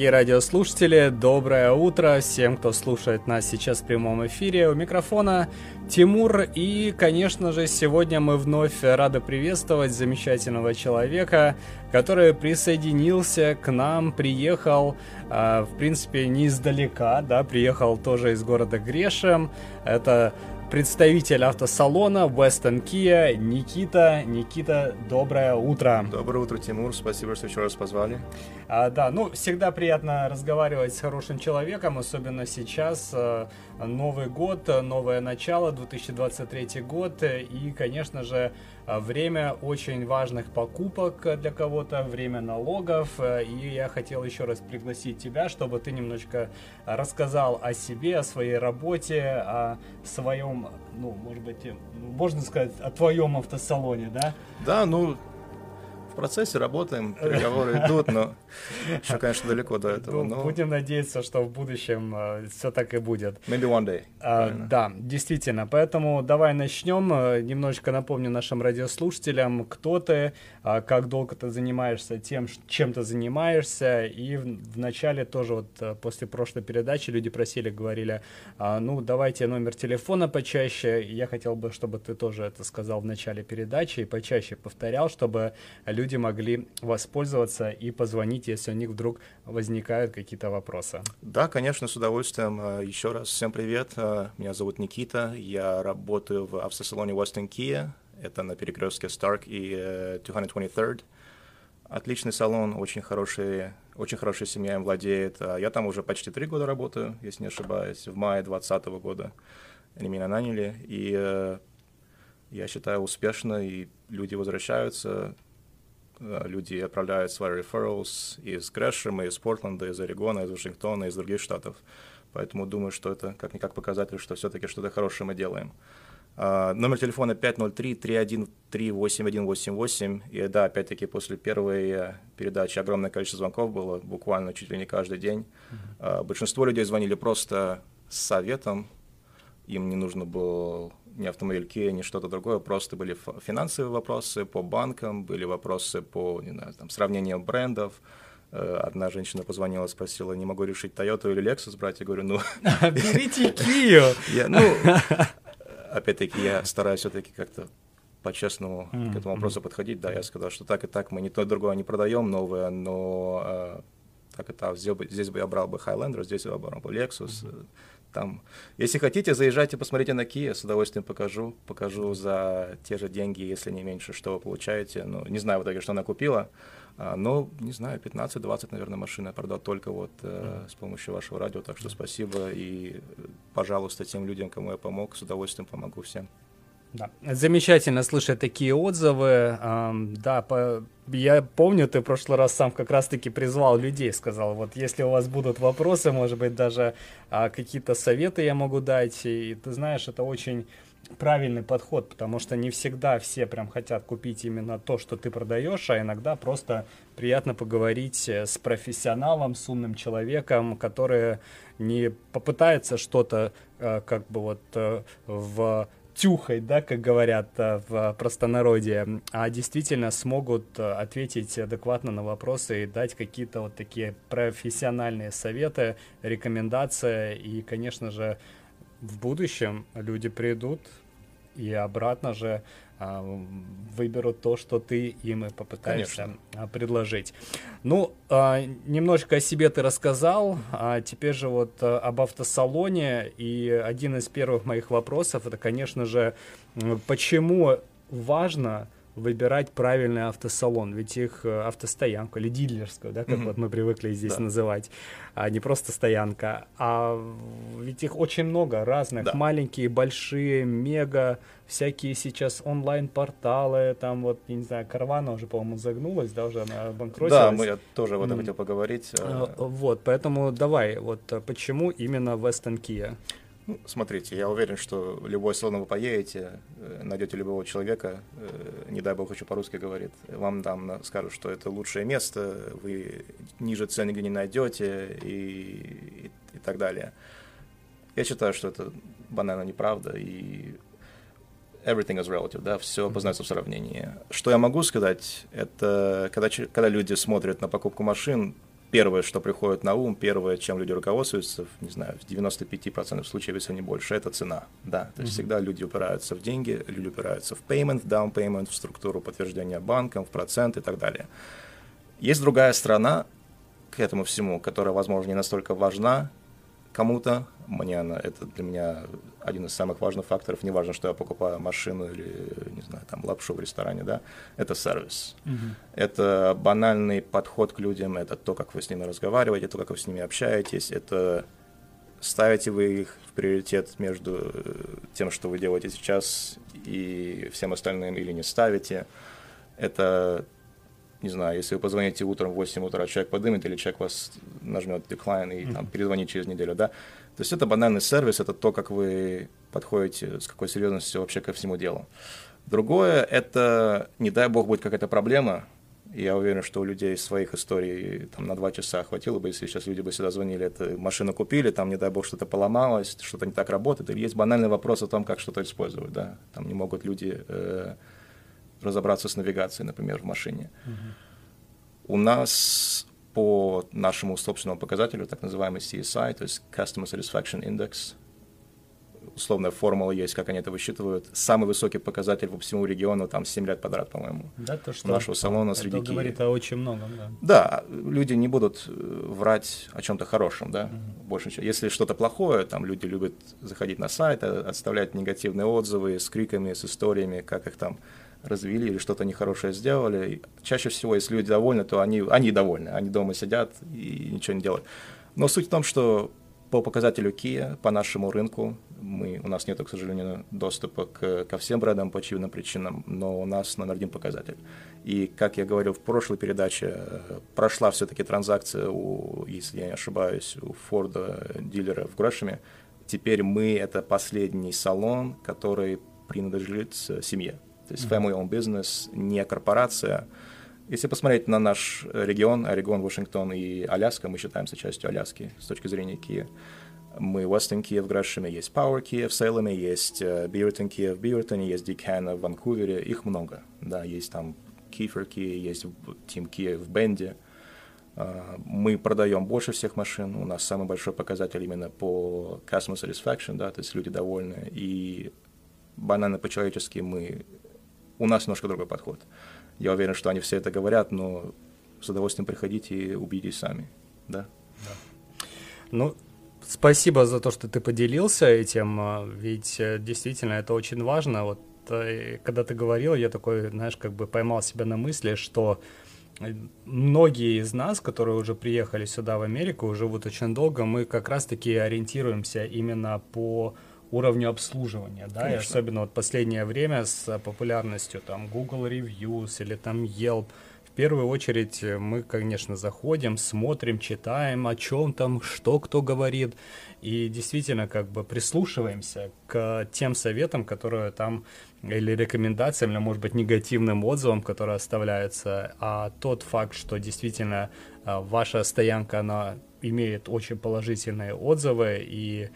дорогие радиослушатели, доброе утро всем, кто слушает нас сейчас в прямом эфире. У микрофона Тимур и, конечно же, сегодня мы вновь рады приветствовать замечательного человека, который присоединился к нам, приехал, э, в принципе, не издалека, да, приехал тоже из города Грешем. Это представитель автосалона Western Kia Никита. Никита, доброе утро. Доброе утро, Тимур. Спасибо, что еще раз позвали. А, да, ну, всегда приятно разговаривать с хорошим человеком, особенно сейчас. Э, Новый год, новое начало, 2023 год. И, конечно же, время очень важных покупок для кого-то, время налогов. И я хотел еще раз пригласить тебя, чтобы ты немножечко рассказал о себе, о своей работе, о своем, ну, может быть, можно сказать, о твоем автосалоне, да? Да, ну, в процессе работаем, переговоры идут, но еще, конечно, далеко до этого. Ну, но... Будем надеяться, что в будущем э, все так и будет. Maybe one day. А, да, действительно. Поэтому давай начнем. Э, немножечко напомню нашим радиослушателям, кто ты, а, как долго ты занимаешься тем, чем ты занимаешься. И в, начале тоже вот э, после прошлой передачи люди просили, говорили, а, ну, давайте номер телефона почаще. Я хотел бы, чтобы ты тоже это сказал в начале передачи и почаще повторял, чтобы люди могли воспользоваться и позвонить, если у них вдруг возникают какие-то вопросы. Да, конечно, с удовольствием. Э, Еще раз всем привет. Э, меня зовут Никита. Я работаю в автосалоне Western Kia. Это на перекрестке Stark и 223rd. Э, Отличный салон, очень хороший, очень хорошая семья им владеет. Я там уже почти три года работаю, если не ошибаюсь. В мае 2020 года они меня наняли. И я считаю успешно, и люди возвращаются. Э, люди отправляют свои referrals из Грэшема, из Портленда, из Орегона, из Вашингтона, из других штатов. Поэтому думаю, что это как-никак показатель, что все-таки что-то хорошее мы делаем. Uh, номер телефона 503-313-8188. И да, опять-таки, после первой э, передачи огромное количество звонков было, буквально чуть ли не каждый день. Uh, большинство людей звонили просто с советом. Им не нужно было ни автомобиль Kia, ни что-то другое, просто были финансовые вопросы по банкам, были вопросы по, не знаю, там, сравнению брендов, э, Одна женщина позвонила, спросила, не могу решить Toyota или Lexus брать. Я говорю, ну... Берите Kia! Я, ну, опять-таки, я стараюсь все-таки как-то по-честному к этому вопросу подходить. Да, я сказал, что так и так мы ни то, другое не продаем новое, но э, так и так, здесь бы, здесь бы я брал бы Highlander, здесь я брал бы Lexus. Mm-hmm там, если хотите, заезжайте, посмотрите на Kia, с удовольствием покажу. Покажу за те же деньги, если не меньше, что вы получаете. Ну, не знаю в итоге, что она купила, а, но, не знаю, 15-20, наверное, машин я продал только вот э, с помощью вашего радио. Так что спасибо и, пожалуйста, тем людям, кому я помог, с удовольствием помогу всем. Да. Замечательно слышать такие отзывы. Эм, да, по, я помню, ты в прошлый раз сам как раз-таки призвал людей, сказал, вот если у вас будут вопросы, может быть, даже а, какие-то советы я могу дать. И ты знаешь, это очень правильный подход, потому что не всегда все прям хотят купить именно то, что ты продаешь, а иногда просто приятно поговорить с профессионалом, с умным человеком, который не попытается что-то э, как бы вот э, в тюхать, да, как говорят э, в простонародье, а действительно смогут э, ответить адекватно на вопросы и дать какие-то вот такие профессиональные советы, рекомендации. И, конечно же, в будущем люди придут и обратно же а, выберут то, что ты им и попытаешься Конечно. А, предложить. Ну, а, немножко о себе ты рассказал, а теперь же вот об автосалоне. И один из первых моих вопросов это, конечно же, почему важно выбирать правильный автосалон, ведь их э, автостоянка или дилерскую, да, как mm-hmm. вот мы привыкли здесь да. называть, а не просто стоянка, а ведь их очень много разных, да. маленькие, большие, мега, всякие сейчас онлайн-порталы, там вот, я не знаю, Карвана уже, по-моему, загнулась, да, уже она обанкротилась. Да, мы, я тоже об этом mm. хотел поговорить. А, вот, поэтому давай, вот почему именно Western Kia? Ну, смотрите, я уверен, что любой салон вы поедете, э, найдете любого человека, э, не дай бог еще по-русски говорит, вам там скажут, что это лучшее место, вы ниже цены не найдете и, и, и так далее. Я считаю, что это банально неправда, и everything is relative, да, все познается в сравнении. Что я могу сказать, это когда, когда люди смотрят на покупку машин, первое, что приходит на ум, первое, чем люди руководствуются, не знаю, в 95% случаев, если не больше, это цена. Да, то есть mm-hmm. всегда люди упираются в деньги, люди упираются в payment, down payment, в структуру подтверждения банком, в процент и так далее. Есть другая сторона к этому всему, которая, возможно, не настолько важна кому-то. Мне она, это для меня один из самых важных факторов. Не важно, что я покупаю машину или, не знаю, там, лапшу в ресторане, да, это сервис. Mm-hmm. Это банальный подход к людям, это то, как вы с ними разговариваете, то, как вы с ними общаетесь, это ставите вы их в приоритет между тем, что вы делаете сейчас, и всем остальным, или не ставите. Это не знаю, если вы позвоните утром в 8 утра, человек подымет, или человек вас нажмет decline и там, перезвонит через неделю, да. То есть это банальный сервис, это то, как вы подходите, с какой серьезностью вообще ко всему делу. Другое – это, не дай бог, будет какая-то проблема, я уверен, что у людей своих историй там на два часа хватило бы, если сейчас люди бы сюда звонили, это машину купили, там, не дай бог, что-то поломалось, что-то не так работает, или есть банальный вопрос о том, как что-то использовать, да, там не могут люди э, разобраться с навигацией, например, в машине. Угу. У нас по нашему собственному показателю, так называемый CSI, то есть Customer Satisfaction Index, условная формула есть, как они это высчитывают. Самый высокий показатель по всему региону, там 7 лет подряд, по-моему. Да, то, что нашего салона это среди Это говорит о очень многом, да. Да, люди не будут э, врать о чем-то хорошем, да, mm-hmm. больше. Если что-то плохое, там люди любят заходить на сайт, э, оставлять негативные отзывы с криками, с историями, как их там развели или что-то нехорошее сделали. Чаще всего, если люди довольны, то они, они довольны, они дома сидят и ничего не делают. Но суть в том, что по показателю Kia, по нашему рынку, мы, у нас нет, к сожалению, доступа к, ко всем брендам по очевидным причинам, но у нас номер один показатель. И, как я говорил в прошлой передаче, прошла все-таки транзакция, у, если я не ошибаюсь, у Форда дилера в Грошами. Теперь мы — это последний салон, который принадлежит семье. То есть family-owned business, не корпорация. Если посмотреть на наш регион, Орегон, Вашингтон и Аляска, мы считаемся частью Аляски с точки зрения Kia. Мы Western Kia в Грэшеме, есть Power Kia в Сейлеме, есть Beaverton Kia в Бивертоне, есть Дикхана в Ванкувере, их много. Да, есть там Kiefer Kia, есть Team Kia в Бенде. Мы продаем больше всех машин, у нас самый большой показатель именно по customer satisfaction, да, то есть люди довольны, и банально по-человечески мы у нас немножко другой подход. Я уверен, что они все это говорят, но с удовольствием приходите и убедитесь сами. Да? да. Ну, спасибо за то, что ты поделился этим, а, ведь э, действительно это очень важно. Вот э, когда ты говорил, я такой, знаешь, как бы поймал себя на мысли, что э, многие из нас, которые уже приехали сюда в Америку, живут очень долго, мы как раз-таки ориентируемся именно по уровню обслуживания, да, Конечно. и особенно вот последнее время с популярностью там Google Reviews или там Yelp, в первую очередь мы, конечно, заходим, смотрим, читаем, о чем там, что кто говорит, и действительно как бы прислушиваемся к тем советам, которые там, или рекомендациям, или, может быть, негативным отзывам, которые оставляются, а тот факт, что действительно а, ваша стоянка, она имеет очень положительные отзывы, и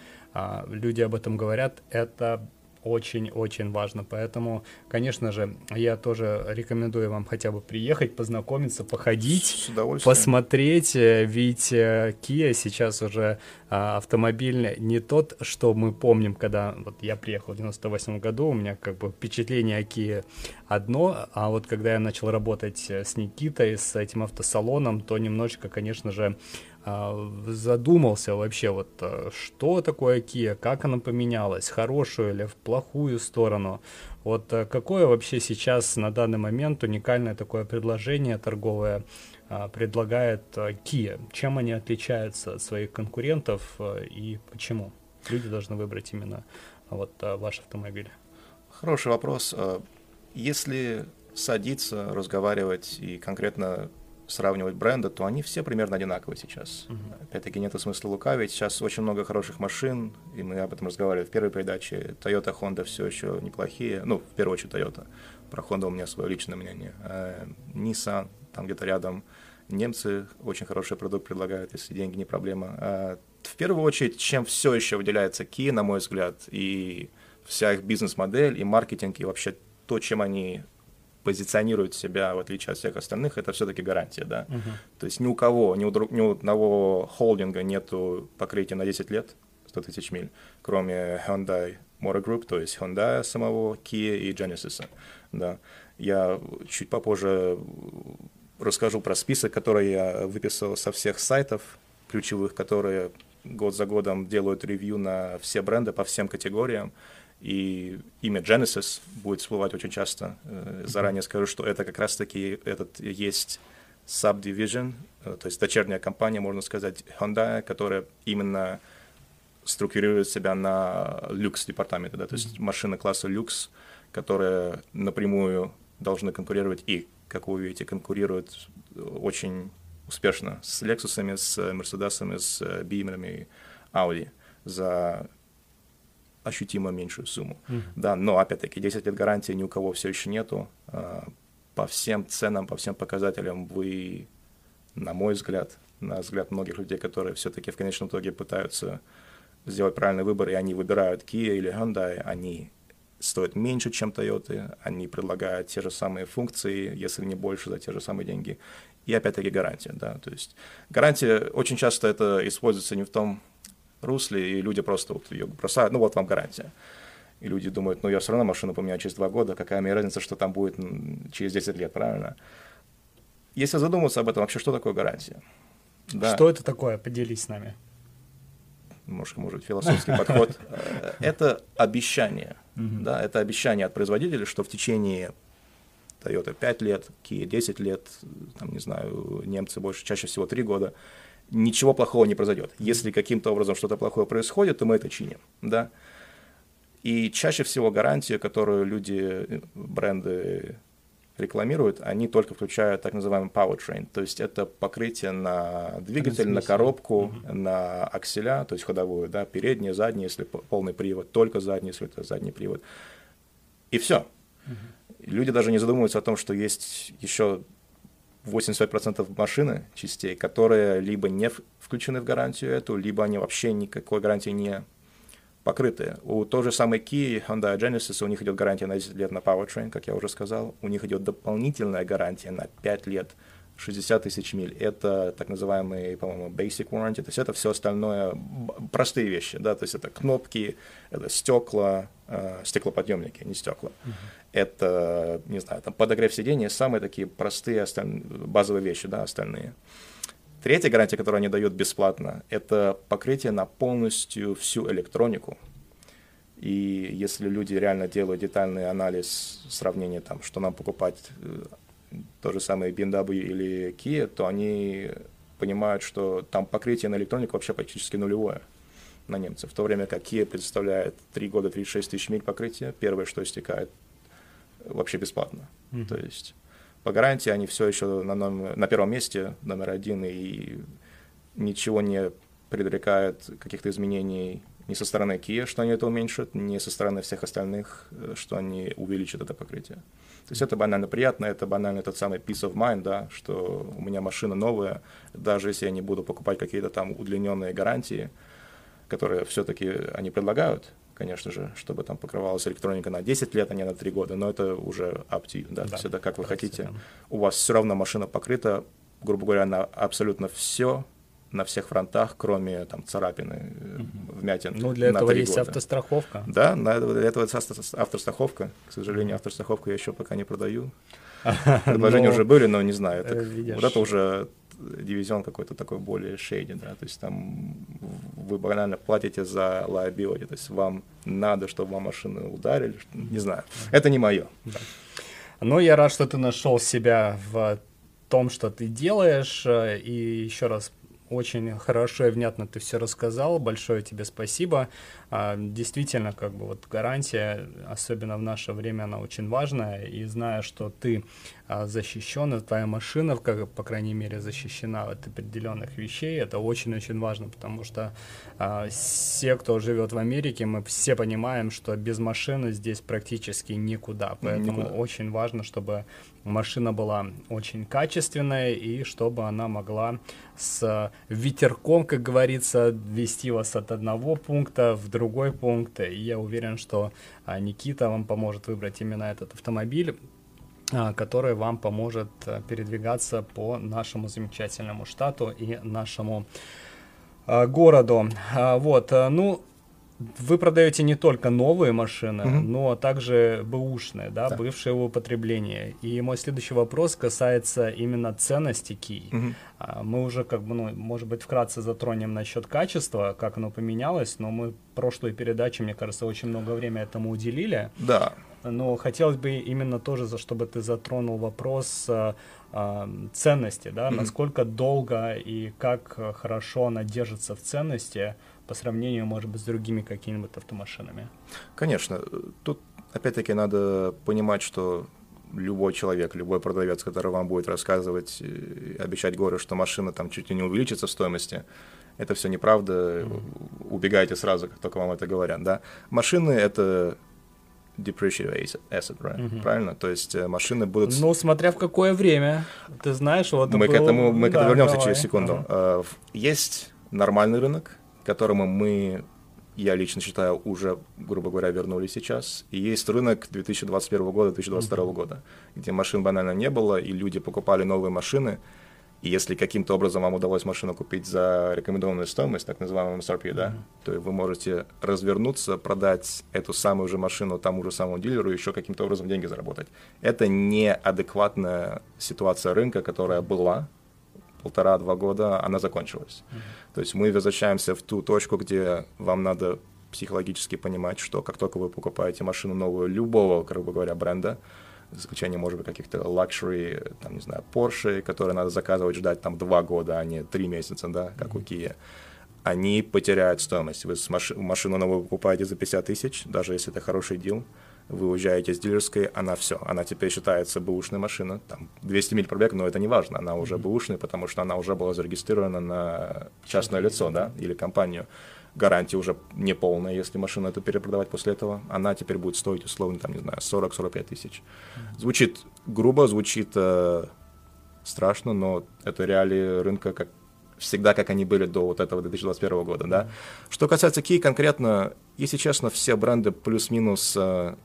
люди об этом говорят, это очень-очень важно. Поэтому, конечно же, я тоже рекомендую вам хотя бы приехать, познакомиться, походить, посмотреть. Э, ведь э, Kia сейчас уже а, автомобиль не тот, что мы помним, когда вот я приехал в 98 году, у меня как бы впечатление о Kia одно, а вот когда я начал работать э, с Никитой, с этим автосалоном, то немножечко, конечно же, а, задумался вообще, вот э, что такое Kia, как она поменялась, хорошую или в плохую сторону. Вот э, какое вообще сейчас на данный момент уникальное такое предложение торговое а, предлагает э, Kia? Чем они отличаются от своих конкурентов и почему люди должны выбрать именно вот ваш автомобиль? Хороший вопрос. Если садиться, разговаривать и конкретно сравнивать бренды, то они все примерно одинаковые сейчас. Uh-huh. Опять-таки нет смысла лукавить. Сейчас очень много хороших машин, и мы об этом разговаривали в первой передаче. Toyota, Honda все еще неплохие. Ну, в первую очередь Toyota. Про Honda у меня свое личное мнение. А Nissan, там где-то рядом. Немцы очень хороший продукт предлагают, если деньги не проблема. А в первую очередь, чем все еще выделяется Kia, на мой взгляд, и вся их бизнес-модель, и маркетинг, и вообще то, чем они позиционирует себя, в отличие от всех остальных, это все-таки гарантия, да. Мгм. То есть ни у кого, ни у, друг- ни у одного холдинга нету покрытия на 10 лет, 100 тысяч миль, кроме Hyundai Motor Group, то есть Hyundai самого, Kia и Genesis, да. Я чуть попозже расскажу про список, который я выписал со всех сайтов ключевых, которые год за годом делают ревью на все бренды по всем категориям. И имя Genesis будет всплывать очень часто. Э, Заранее скажу, что это как раз-таки этот есть subdivision, э, то есть дочерняя компания, можно сказать, Hyundai, которая именно структурирует себя на люкс-департаменте, да, то есть машины класса люкс, которые напрямую должны конкурировать и, как вы увидите, конкурируют очень успешно с Lexus'ами, с Mercedes'ами, с BMW Audi за ощутимо меньшую сумму. Да, но опять-таки 10 лет гарантии ни у кого все еще нету. А, По всем ценам, по всем показателям вы, на мой взгляд, на взгляд многих людей, которые все-таки в конечном итоге пытаются сделать правильный выбор, и они выбирают Kia или Hyundai, они стоят меньше, чем Toyota, они предлагают те же самые функции, если не больше, за те же самые деньги. И опять-таки гарантия, да, то есть гарантия очень часто это используется не в том русле, и люди просто вот ее бросают, ну вот вам гарантия. И люди думают, ну я все равно машину поменяю через два года, какая мне разница, что там будет через 10 лет, правильно? Если задуматься об этом, вообще что такое гарантия? Да. Что это такое? Поделись с нами. немножко, может, философский подход. Э, Это обещание, да, это обещание от производителя, что в течение Toyota 5 лет, Kia 10 лет, там, не знаю, немцы больше, чаще всего 3 года, ничего плохого не произойдет. Если каким-то образом что-то плохое происходит, то мы это чиним, да. И чаще всего гарантию, которую люди, бренды рекламируют, они только включают так называемый powertrain, то есть это покрытие на двигатель, на коробку, на акселя, то есть ходовую, да, передний, задний, если полный привод, только задний, если это задний привод. И все. Люди даже не задумываются о том, что есть еще 85% машины, частей, которые либо не включены в гарантию эту, либо они вообще никакой гарантии не покрыты. У той же самой Kia, Hyundai Genesis, у них идет гарантия на 10 лет на powertrain, как я уже сказал. У них идет дополнительная гарантия на 5 лет, 60 тысяч миль. Это так называемый, по-моему, basic warranty. То есть это все остальное, простые вещи, да, то есть это кнопки, это стекла, э, стеклоподъемники, не стекла. Это, не знаю, там подогрев сидения, самые такие простые осталь- базовые вещи, да, остальные. Третья гарантия, которую они дают бесплатно, это покрытие на полностью всю электронику. И если люди реально делают детальный анализ, сравнение там, что нам покупать, э, то же самое BMW или Kia, то они понимают, что там покрытие на электронику вообще практически нулевое на немцев. В то время как Kia предоставляет 3 года 36 тысяч миль покрытия, первое, что истекает, вообще бесплатно. Мгм. То есть по гарантии они все еще на, номер- на первом месте, номер один, и ничего не предрекает каких-то изменений ни со стороны Kia, что они это уменьшат, ни со стороны всех остальных, э, что они увеличат это покрытие. То есть это банально приятно, это банально тот самый peace of mind, да, что у меня машина новая, даже если я не буду покупать какие-то там удлиненные гарантии, которые все-таки они предлагают, конечно же, чтобы там покрывалась электроника на 10 лет, а не на 3 года, но это уже up to you, да, Да, то есть это как вы хотите. У вас все равно машина покрыта, грубо говоря, на абсолютно все, на всех фронтах, кроме там царапины, э, вмятин. Ну, для этого есть года. автостраховка. Да, для этого автостраховка. К сожалению, автостраховку я еще пока не продаю. Предложения Но, уже были, но не знаю. видишь. вот это уже дивизион какой-то такой более шейди, да, то есть там вы банально платите за liability, то есть вам надо, чтобы вам машину ударили, не знаю. Это не мое. Ну, я рад, что ты нашел себя в том, что ты делаешь. И еще раз очень хорошо и внятно ты все рассказал. Большое тебе спасибо. А, Действительно, как бы вот гарантия, особенно в наше время, она очень важная. И зная, что ты а, защищен, и твоя машина, как, по крайней мере, защищена от определенных вещей, это очень-очень важно, потому что а, все, кто живет в Америке, мы все понимаем, что без машины здесь практически никуда. Поэтому Никуда. очень важно, чтобы машина была очень качественная и чтобы она могла с ветерком, как говорится, вести вас от одного пункта в другой пункт. И я уверен, что а, Никита вам поможет выбрать именно этот автомобиль. А, который вам поможет э, передвигаться по нашему замечательному штату и нашему а, городу. А, вот, э, ну, вы продаете не только новые машины, mm-hmm. но также бэушные, да, да, бывшие в употреблении. И мой следующий вопрос касается именно ценности Key. Mm-hmm. Мы уже, как бы, ну, может быть, вкратце затронем насчет качества, как оно поменялось, но мы в прошлой передаче, мне кажется, очень много времени этому уделили. Да. Но хотелось бы именно тоже, за чтобы ты затронул вопрос э, э, ценности, да, mm-hmm. насколько долго и как хорошо она держится в ценности по сравнению, может быть, с другими какими-нибудь автомашинами. Конечно. Тут, опять-таки, надо понимать, что любой человек, любой продавец, который вам будет рассказывать, обещать горы, что машина там чуть ли не увеличится в стоимости, это все неправда. Mm-hmm. Убегайте сразу, как только вам это говорят, да. Машины — это depreciate asset, right? Mm-hmm. правильно? То есть э, машины будут... Ну, смотря в какое время, ты знаешь, вот... Мы был... к этому, мы да, к этому вернемся давай. через секунду. Uh-huh. Есть нормальный рынок, к которому мы, я лично считаю, уже, грубо говоря, вернулись сейчас. И есть рынок 2021 года, 2022 mm-hmm. года, где машин банально не было, и люди покупали новые машины, и если каким-то образом вам удалось машину купить за рекомендованную стоимость, так называемую MSRP, mm-hmm. да, то вы можете развернуться, продать эту самую же машину тому же самому дилеру и еще каким-то образом деньги заработать. Это неадекватная ситуация рынка, которая была полтора-два года, она закончилась. Mm-hmm. То есть мы возвращаемся в ту точку, где вам надо психологически понимать, что как только вы покупаете машину новую любого, грубо говоря, бренда, за исключением, может быть, каких-то luxury, там, не знаю, Porsche, которые надо заказывать, ждать там два года, а не три месяца, да, как у Kia, они потеряют стоимость. Вы маши- машину новую покупаете за 50 тысяч, даже если это хороший дел, вы уезжаете с дилерской, она все, она теперь считается бэушная машина, там 200 миль пробег, но это не важно, она уже бэушная, потому что она уже была зарегистрирована на частное лицо, да, или компанию гарантия уже не полная, если машину эту перепродавать после этого, она теперь будет стоить условно, там, не знаю, 40-45 тысяч. Звучит грубо, звучит э, страшно, но это реалии рынка, как всегда, как они были до вот этого 2021 года, да. Что касается Key конкретно, если честно, все бренды плюс-минус э,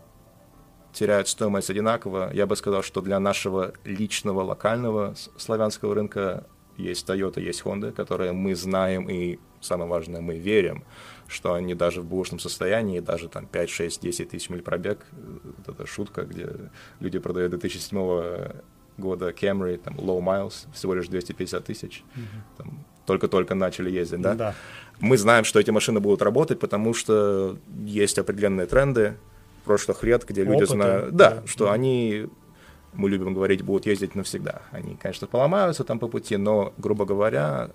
теряют стоимость одинаково. Я бы сказал, что для нашего личного локального славянского рынка есть Toyota, есть Honda, которые мы знаем и самое важное, мы верим, что они даже в бушном состоянии, даже там 5, 6, 10 тысяч миль пробег, вот эта шутка, где люди продают 2007 года Camry, там, low miles, всего лишь 250 тысяч, mm-hmm. только-только начали ездить, да? да? Мы знаем, что эти машины будут работать, потому что есть определенные тренды прошлых лет, где люди Опыты, знают, да, да, что mm-hmm. они мы любим говорить, будут ездить навсегда. Они, конечно, поломаются там по пути, но, грубо говоря,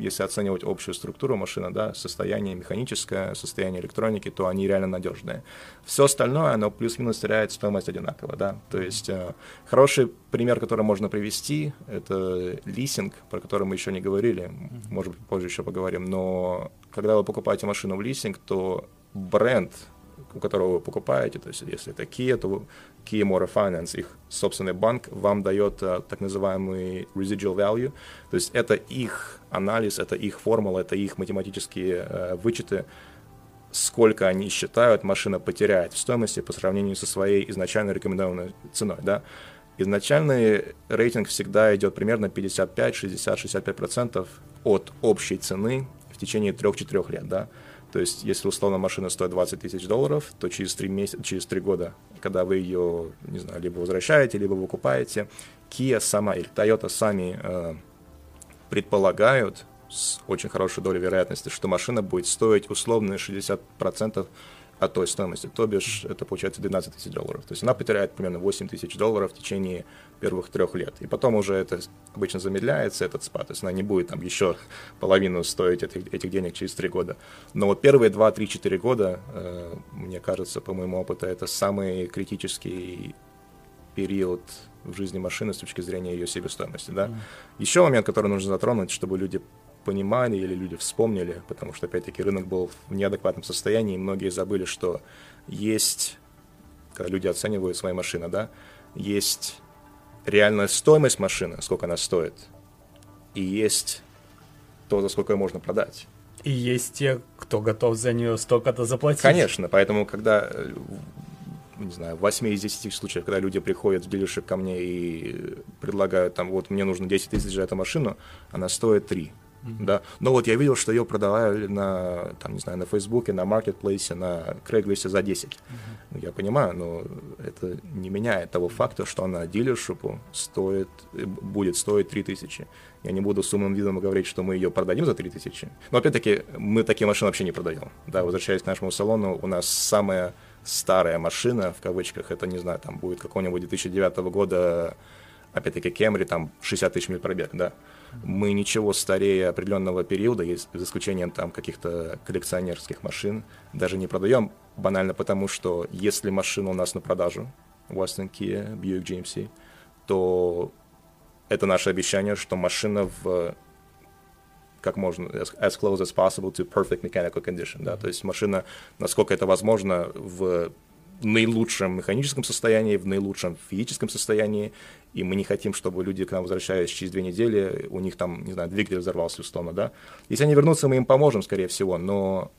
если оценивать общую структуру машины, да, состояние механическое, состояние электроники, то они реально надежные. Все остальное, оно плюс-минус теряет стоимость одинаково, да. То есть э, хороший пример, который можно привести, это лисинг, про который мы еще не говорили, может быть, позже еще поговорим, но когда вы покупаете машину в лисинг, то бренд, у которого вы покупаете, то есть если это Kia, то Kia Motor Finance, их собственный банк, вам дает uh, так называемый residual value, то есть это их анализ, это их формула, это их математические uh, вычеты, сколько они считают, машина потеряет в стоимости по сравнению со своей изначально рекомендованной ценой, да. Изначальный рейтинг всегда идет примерно 55, 60, 65% от общей цены в течение 3-4 лет, да. То есть, если условно машина стоит 20 тысяч долларов, то через 3, месяца, через 3 года, когда вы ее, не знаю, либо возвращаете, либо выкупаете, Kia сама или Toyota сами э, предполагают с очень хорошей долей вероятности, что машина будет стоить условно 60% от той стоимости, то бишь это получается 12 тысяч долларов. То есть она потеряет примерно 8 тысяч долларов в течение первых трех лет. И потом уже это обычно замедляется, этот спад. То есть она не будет там еще половину стоить этих, этих денег через три года. Но вот первые 2, 3, 4 года, э, мне кажется, по моему опыту, это самый критический период в жизни машины с точки зрения ее себестоимости. Да? Mm. Еще момент, который нужно затронуть, чтобы люди понимали или люди вспомнили, потому что, опять-таки, рынок был в неадекватном состоянии, и многие забыли, что есть, когда люди оценивают свои машины, да, есть реальная стоимость машины, сколько она стоит, и есть то, за сколько ее можно продать. И есть те, кто готов за нее столько-то заплатить. Конечно, поэтому, когда не знаю, в 8 из 10 случаев, когда люди приходят в дилершип ко мне и предлагают там, вот мне нужно 10 тысяч за эту машину, она стоит 3. Mm-hmm. Да. Но вот я видел, что ее продавали на, там, не знаю, на Фейсбуке, на Маркетплейсе, на Craigslist за 10. Mm-hmm. Я понимаю, но это не меняет того факта, что она дилершипу стоит, будет стоить 3000. Я не буду с умным видом говорить, что мы ее продадим за 3000. Но опять-таки, мы такие машины вообще не продаем. Да, возвращаясь к нашему салону, у нас самая старая машина, в кавычках, это, не знаю, там будет какого-нибудь 2009 года, опять-таки, Camry, там 60 тысяч миль пробег, да. Мы ничего старее определенного периода, за исключением там каких-то коллекционерских машин, даже не продаем, банально потому, что если машина у нас на продажу, Western Kia, Buick GMC, то это наше обещание, что машина в как можно, as, as close as possible to perfect mechanical condition, да, то есть машина, насколько это возможно, в наилучшем механическом состоянии, в наилучшем физическом состоянии, и мы не хотим, чтобы люди к нам возвращаясь через две недели, у них там, не знаю, двигатель взорвался условно, да. Если они вернутся, мы им поможем, скорее всего, но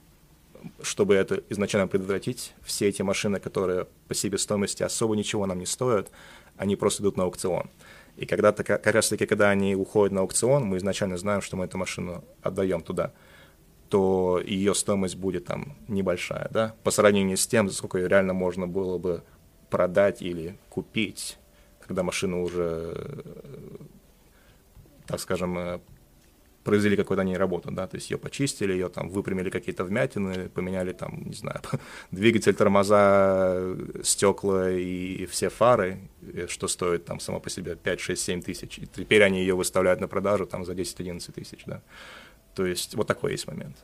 чтобы это изначально предотвратить, все эти машины, которые по себе стоимости особо ничего нам не стоят, они просто идут на аукцион. И когда-то, как раз таки, когда они уходят на аукцион, мы изначально знаем, что мы эту машину отдаем туда, то ее стоимость будет там небольшая, да, по сравнению с тем, за сколько ее реально можно было бы продать или купить, когда машина уже, так скажем, произвели какую-то они работу, да, то есть ее почистили, ее там выпрямили какие-то вмятины, поменяли там, не знаю, двигатель, тормоза, стекла и все фары, что стоит там само по себе 5, 6, 7 тысяч. И теперь они ее выставляют на продажу там за 10-11 тысяч, да. То есть вот такой есть момент.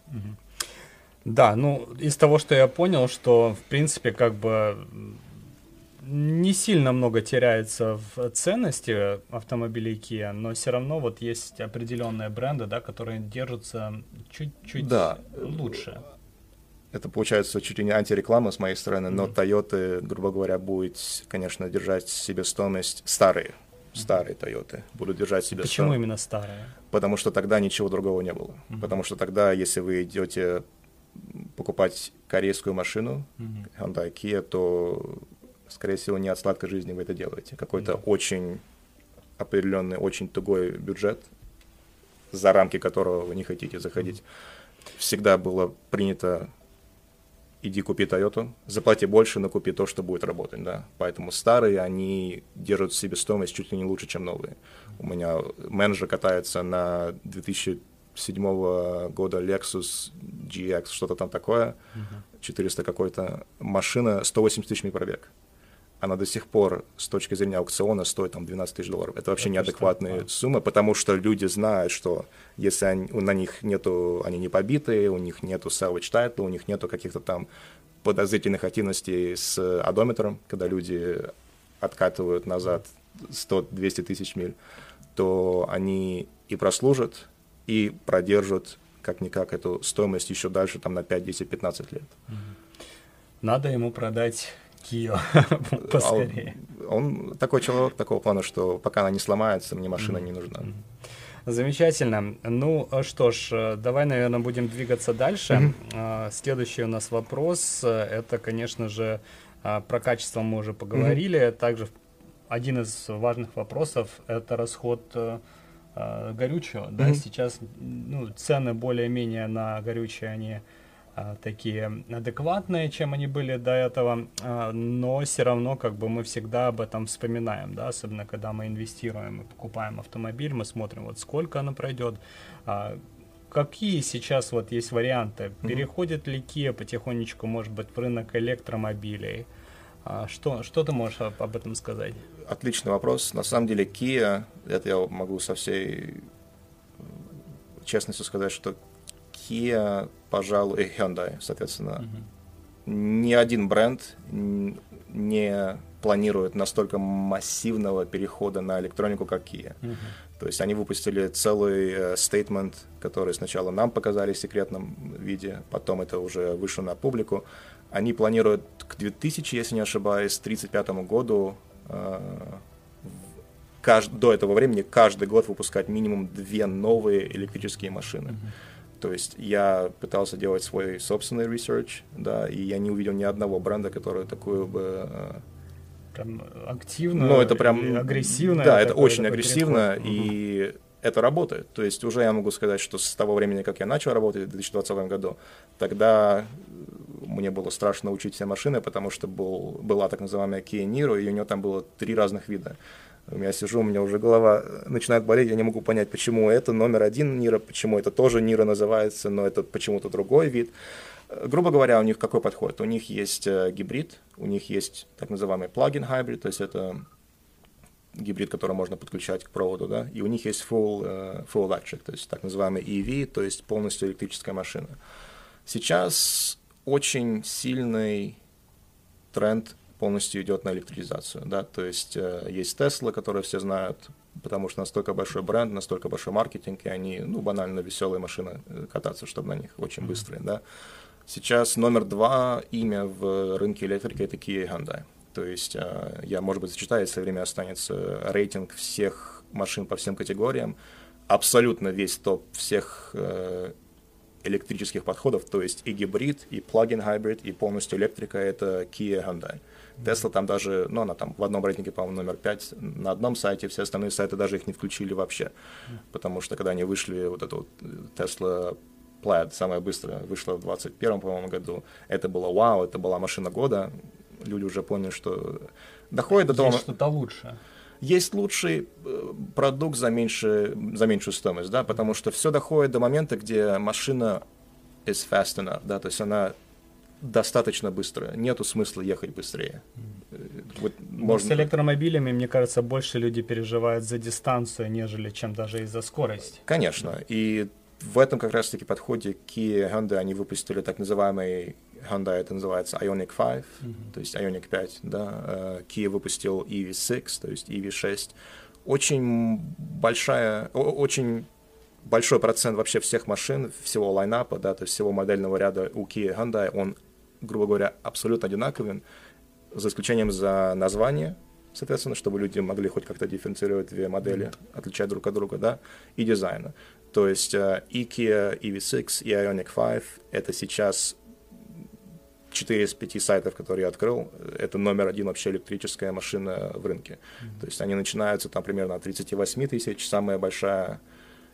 Да, ну, из того, что я понял, что, в принципе, как бы не сильно много теряется в ценности автомобилей Kia, но все равно вот есть определенные бренды, да, которые держатся чуть-чуть да. лучше. Это получается чуть ли не антиреклама с моей стороны, но. Toyota, грубо говоря, будет, конечно, держать себе стоимость старые, старые Toyota будут держать себе Почему стоимость. именно старые? Потому что тогда ничего другого не было. Mm-hmm. Потому что тогда, если вы идете покупать корейскую машину, mm-hmm. Hyundai Kia, то скорее всего, не от сладкой жизни вы это делаете. Какой-то mm очень определенный, очень тугой бюджет, за рамки которого вы не хотите заходить. mm Всегда было принято иди купи Toyota, заплати больше, но купи то, что будет работать, да. Поэтому старые, они держат себе стоимость чуть ли не лучше, чем новые. У меня менеджер катается на 2007 года Lexus GX, что-то там такое, uh-huh. 400 какой-то, машина 180 тысяч пробег она до сих пор с точки зрения аукциона стоит там 12 тысяч долларов. Это вообще неадекватные да. суммы, потому что люди знают, что если они, на них нету, они не побитые, у них нету salvage title, у них нету каких-то там подозрительных активностей с одометром, когда люди откатывают назад 100-200 тысяч миль, то они и прослужат, и продержат как-никак эту стоимость еще дальше, там, на 5, 10, 15 лет. Надо ему продать Кио поскорее. Он, он такой человек такого плана, что пока она не сломается, мне машина mm-hmm. не нужна. Замечательно. Ну что ж, э, давай, наверное, будем двигаться дальше. Mm-hmm. Следующий у нас вопрос, э, это, конечно же, а, про качество мы уже поговорили. Mm-hmm. Также один из важных вопросов это расход э, а, горючего. Mm-hmm. Да, сейчас ну, цены более-менее на горючее они а, такие адекватные, чем они были до этого, а, но все равно как бы мы всегда об этом вспоминаем, да, особенно когда мы инвестируем и покупаем автомобиль, мы смотрим вот сколько оно пройдет, а, какие сейчас вот есть варианты, переходит ли Kia потихонечку, может быть, в рынок электромобилей, что, что ты можешь об этом сказать? Отличный вопрос. На самом деле Kia, это я могу со всей честностью сказать, что Kia, пожалуй, и Hyundai, соответственно. Mm-hmm. Ни один бренд не планирует настолько массивного перехода на электронику, как Kia. Mm-hmm. То есть они выпустили целый стейтмент, э, который сначала нам показали в секретном виде, потом это уже вышло на публику. Они планируют к 2000, если не ошибаюсь, 1935 году э, кажд... до этого времени каждый год выпускать минимум две новые электрические машины. Mm-hmm. То есть я пытался делать свой собственный research, да, и я не увидел ни одного бренда, который такую бы э, прям активно, ну, это прям агрессивно. Да, это очень агрессивно, переход. и угу. это работает. То есть уже я могу сказать, что с того времени, как я начал работать в 2020 году, тогда мне было страшно учить все машины, потому что был, была так называемая Kia Niro, и у нее там было три разных вида. Я сижу, у меня уже голова начинает болеть, я не могу понять, почему это номер один Нира, почему это тоже Нира называется, но это почему-то другой вид. Грубо говоря, у них какой подход? У них есть э, гибрид, у них есть так называемый плагин hybrid, то есть это гибрид, который можно подключать к проводу, да, и у них есть full, full electric, то есть так называемый EV, то есть полностью электрическая машина. Сейчас очень сильный тренд полностью идет на электризацию, да, то есть э, есть Tesla, которые все знают, потому что настолько большой бренд, настолько большой маркетинг, и они, ну, банально веселые машины э, кататься, чтобы на них очень быстрые, да. Сейчас номер два имя в рынке электрики это Kia и Hyundai. То есть э, я, может быть, зачитаю, если время останется, рейтинг всех машин по всем категориям, абсолютно весь топ всех электрических подходов, то есть и гибрид, и плагин hybrid, и полностью электрика, это Kia Hyundai. Tesla там даже, ну, она там в одном рейтинге, по-моему, номер 5 на одном сайте, все остальные сайты даже их не включили вообще. Потому что когда они вышли, вот это вот Tesla Plaid, самая быстрая, вышла в 21 по-моему, году, это было вау, это была машина года. Люди уже поняли, что доходит до того... Есть что-то лучше есть лучший э, продукт за, меньше, за меньшую стоимость, да, потому что все доходит до момента, где машина is fast enough, да, то есть она достаточно быстро, нету смысла ехать быстрее. Э, вот можно... С электромобилями, мне кажется, больше люди переживают за дистанцию, нежели чем даже из-за скорости. Конечно, и в этом как раз-таки подходе Kia Hyundai, они выпустили так называемый Hyundai это называется Ioniq 5, mm-hmm. то есть Ioniq 5, да, э, Kia выпустил EV6, то есть EV6. Очень большая, очень большой процент вообще всех машин, всего лайнапа, да, то есть всего модельного ряда у Kia Hyundai, он грубо говоря, абсолютно одинаковым, за исключением за название, соответственно, чтобы люди могли хоть как-то дифференцировать две модели, отличать друг от друга, да, и дизайна. То есть и Kia EV6 и Ioniq 5 — это сейчас 4 из 5 сайтов, которые я открыл, это номер один вообще электрическая машина в рынке. Mm-hmm. То есть они начинаются там примерно от 38 тысяч, самая большая,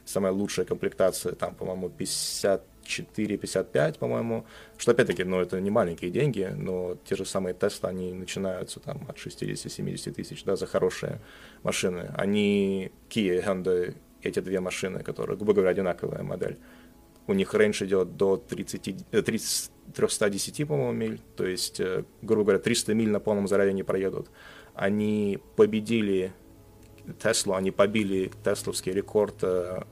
самая лучшая комплектация, там, по-моему, 50 4,55, по-моему, что опять-таки, ну, это не маленькие деньги, но те же самые Tesla, они начинаются там от 60-70 тысяч, да, за хорошие машины. Они, Kia Hyundai, эти две машины, которые, грубо говоря, одинаковая модель, у них рейндж идет до 30, 30, 310, по-моему, миль, то есть, э, грубо говоря, 300 миль на полном заряде не проедут. Они победили Теслу, они побили тесловский рекорд э,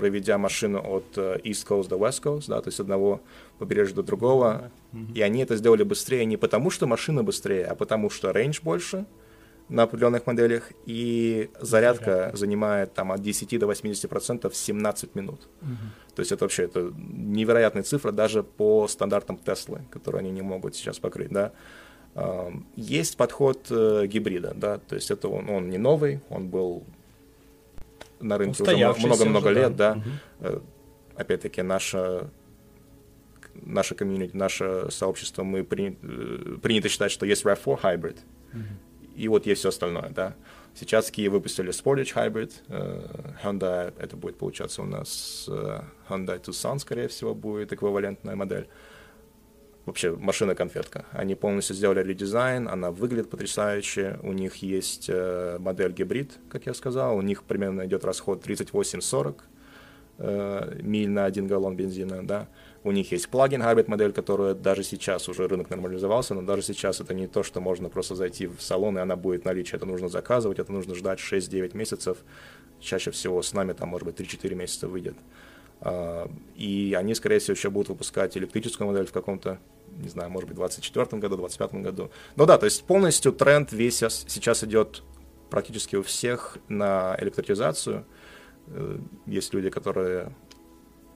проведя машину от э, East Coast до West Coast, да, то есть одного побережья до другого, mm-hmm. и они это сделали быстрее не потому, что машина быстрее, а потому что рейндж больше на определенных моделях, и зарядка, зарядка. занимает там от 10 до 80 процентов в 17 минут. Mm-hmm. То есть это вообще это невероятная цифра даже по стандартам Теслы, которые они не могут сейчас покрыть, да. Есть подход э, гибрида, да, то есть это он, он не новый, он был на рынке уже много-много лет, да. да. Угу. Опять-таки, наша наше комьюнити, наше сообщество, мы при, э, принято считать, что есть RAV4 Hybrid, mm-hmm. и вот есть все остальное, да. Сейчас Kia выпустили Sportage Hybrid, uh, Hyundai, это будет получаться у нас uh, Hyundai Tucson, скорее всего, будет эквивалентная модель вообще машина-конфетка. Они полностью сделали редизайн, она выглядит потрясающе. У них есть э, модель гибрид, как я сказал. У них примерно идет расход 38-40 э, миль на один галлон бензина, да. У них есть плагин Hybrid модель, которая даже сейчас уже рынок нормализовался, но даже сейчас это не то, что можно просто зайти в салон, и она будет наличие. Это нужно заказывать, это нужно ждать 6-9 месяцев. Чаще всего с нами там, может быть, 3-4 месяца выйдет. А, и они, скорее всего, еще будут выпускать электрическую модель в каком-то, не знаю, может быть, в 2024 году, 2025 году. Но да, то есть полностью тренд весь сейчас идет практически у всех на электризацию. Э, есть люди, которые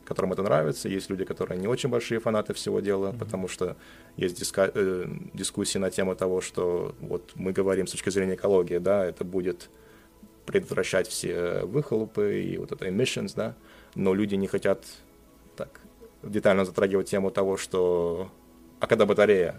которым это нравится, есть люди, которые не очень большие фанаты всего дела, mm-hmm. потому что есть диска- э, дискуссии на тему того, что вот мы говорим с точки зрения экологии, да, это будет предотвращать все выхлопы и вот это emissions, да, но люди не хотят детально затрагивать тему того, что а когда батарея?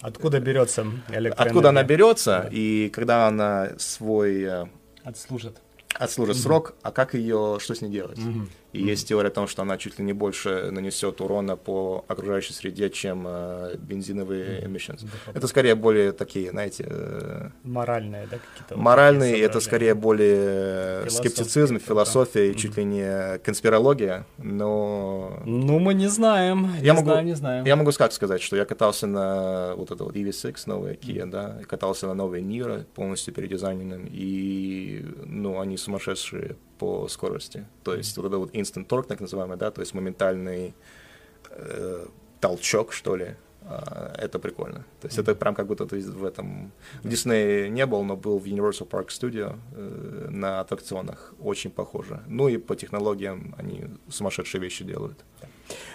Откуда берется электроэнергия? Откуда она берется, да. и когда она свой... Э, Отслужит. Отслужит угу. срок, а как ее, что с ней делать? Угу. И mm-hmm. есть теория о том, что она чуть ли не больше нанесет урона по окружающей среде, чем э, бензиновые mm-hmm. emissions. Mm-hmm. Это скорее более такие, знаете... Э, моральные, да, какие-то... Моральные, это скорее более скептицизм, философия и чуть ли не конспирология, но... Ну, мы не знаем, не я могу, знаем, не знаем. Я могу как сказать, что я катался на вот это вот EV6, новая Kia, да, катался на новой Niro, полностью передизайненным, и, ну, они сумасшедшие по скорости. То есть вот это вот instant torque, так называемый, да, то есть моментальный э, толчок, что ли, э, это прикольно. То есть mm-hmm. это прям как будто ты в этом... В Диснее не был, но был в Universal Park Studio э, на аттракционах. Очень похоже. Ну и по технологиям они сумасшедшие вещи делают.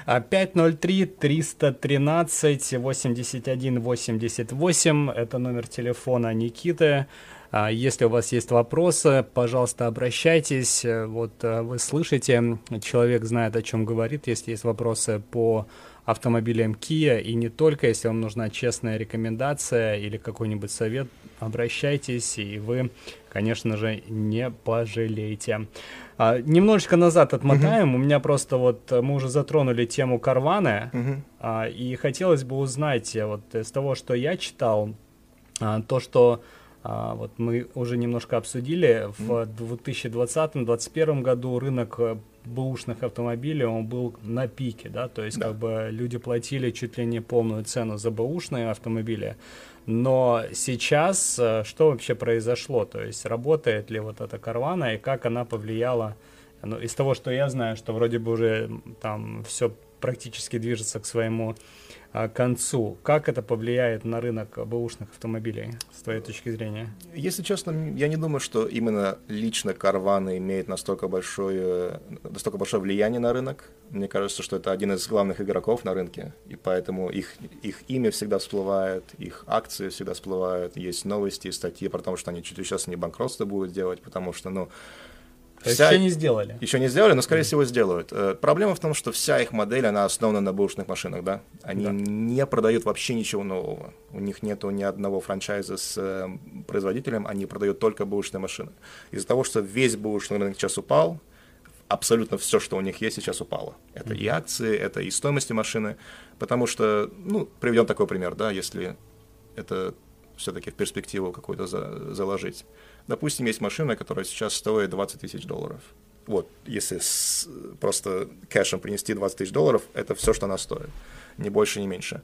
503-313-81-88 это номер телефона Никиты. А если у вас есть вопросы, пожалуйста, обращайтесь. Вот э, вы слышите, человек знает, о чем говорит. Если есть вопросы по автомобилям Kia и не только, если вам нужна честная рекомендация или какой-нибудь совет, обращайтесь, и вы, конечно же, не пожалеете. А, немножечко назад отмотаем. Uh-huh. У меня просто вот мы уже затронули тему карваны, uh-huh. а, и хотелось бы узнать вот из того, что я читал, а, то, что вот мы уже немножко обсудили, в 2020-2021 году рынок э, бэушных автомобилей, он был на пике, да, то есть да. как бы люди платили чуть ли не полную цену за бэушные автомобили, но сейчас э, что вообще произошло, то есть работает ли вот эта карвана и как она повлияла, ну, из того, что я знаю, что вроде бы уже там все практически движется к своему а, к концу. Как это повлияет на рынок бэушных автомобилей, с твоей точки зрения? Если честно, я не думаю, что именно лично карваны имеет настолько большое, настолько большое влияние на рынок. Мне кажется, что это один из главных игроков на рынке, и поэтому их, их имя всегда всплывает, их акции всегда всплывают, есть новости, статьи про то, что они чуть ли сейчас не банкротство будут делать, потому что, ну, вся... еще не сделали. Еще не сделали, но, скорее всего, сделают. Э, проблема в том, что вся их модель, она основана на бэушных машинах, да? Они да. не продают вообще ничего нового. У них нету ни одного франчайза с э, производителем, они продают только бэушные машины. Из-за того, что весь бэушный рынок сейчас упал, абсолютно все, что у них есть, сейчас упало. Это mm. и акции, это и стоимость машины, потому что, ну, приведем такой пример, да, если это все-таки в перспективу какую-то за, заложить. Допустим, есть машина, которая сейчас стоит 20 тысяч долларов. Вот, если с, просто кэшем принести 20 тысяч долларов, это все, что она стоит. Ни больше, ни меньше.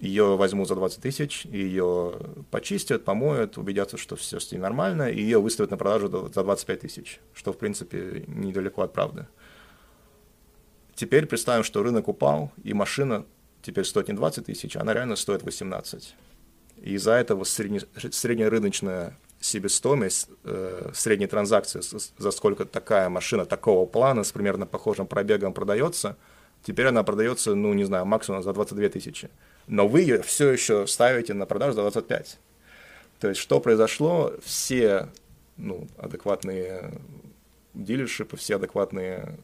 Ее возьмут за 20 тысяч, ее почистят, помоют, убедятся, что все с ней нормально, и ее выставят на продажу за 25 тысяч, что, в принципе, недалеко от правды. Теперь представим, что рынок упал, и машина теперь стоит не 20 тысяч, она реально стоит 18. И из-за этого средне, среднерыночная себестоимость э, средней транзакции, за сколько такая машина такого плана с примерно похожим пробегом продается, теперь она продается, ну, не знаю, максимум за 22 тысячи. Но вы ее все еще ставите на продажу за 25. То есть, что произошло? Все ну, адекватные дилершипы, все адекватные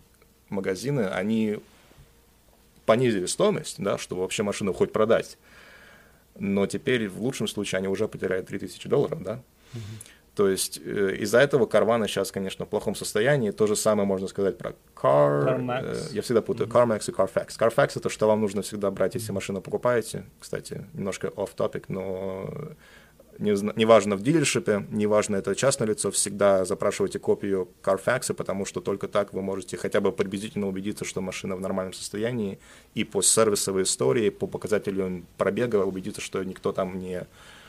магазины, они понизили стоимость, да, чтобы вообще машину хоть продать. Но теперь в лучшем случае они уже потеряют 3000 долларов, да, то есть э, из-за этого карвана сейчас, конечно, в плохом состоянии. То же самое можно сказать про Car... Э, я всегда путаю mm-hmm. CarMax и CarFax. CarFax — это что вам нужно всегда брать, если машину покупаете. Кстати, немножко off-topic, но неважно в дилершипе, неважно это частное лицо, всегда запрашивайте копию Carfax, потому что только так вы можете хотя бы приблизительно убедиться, что машина в нормальном состоянии, и по сервисовой истории, по показателю пробега убедиться, что никто там не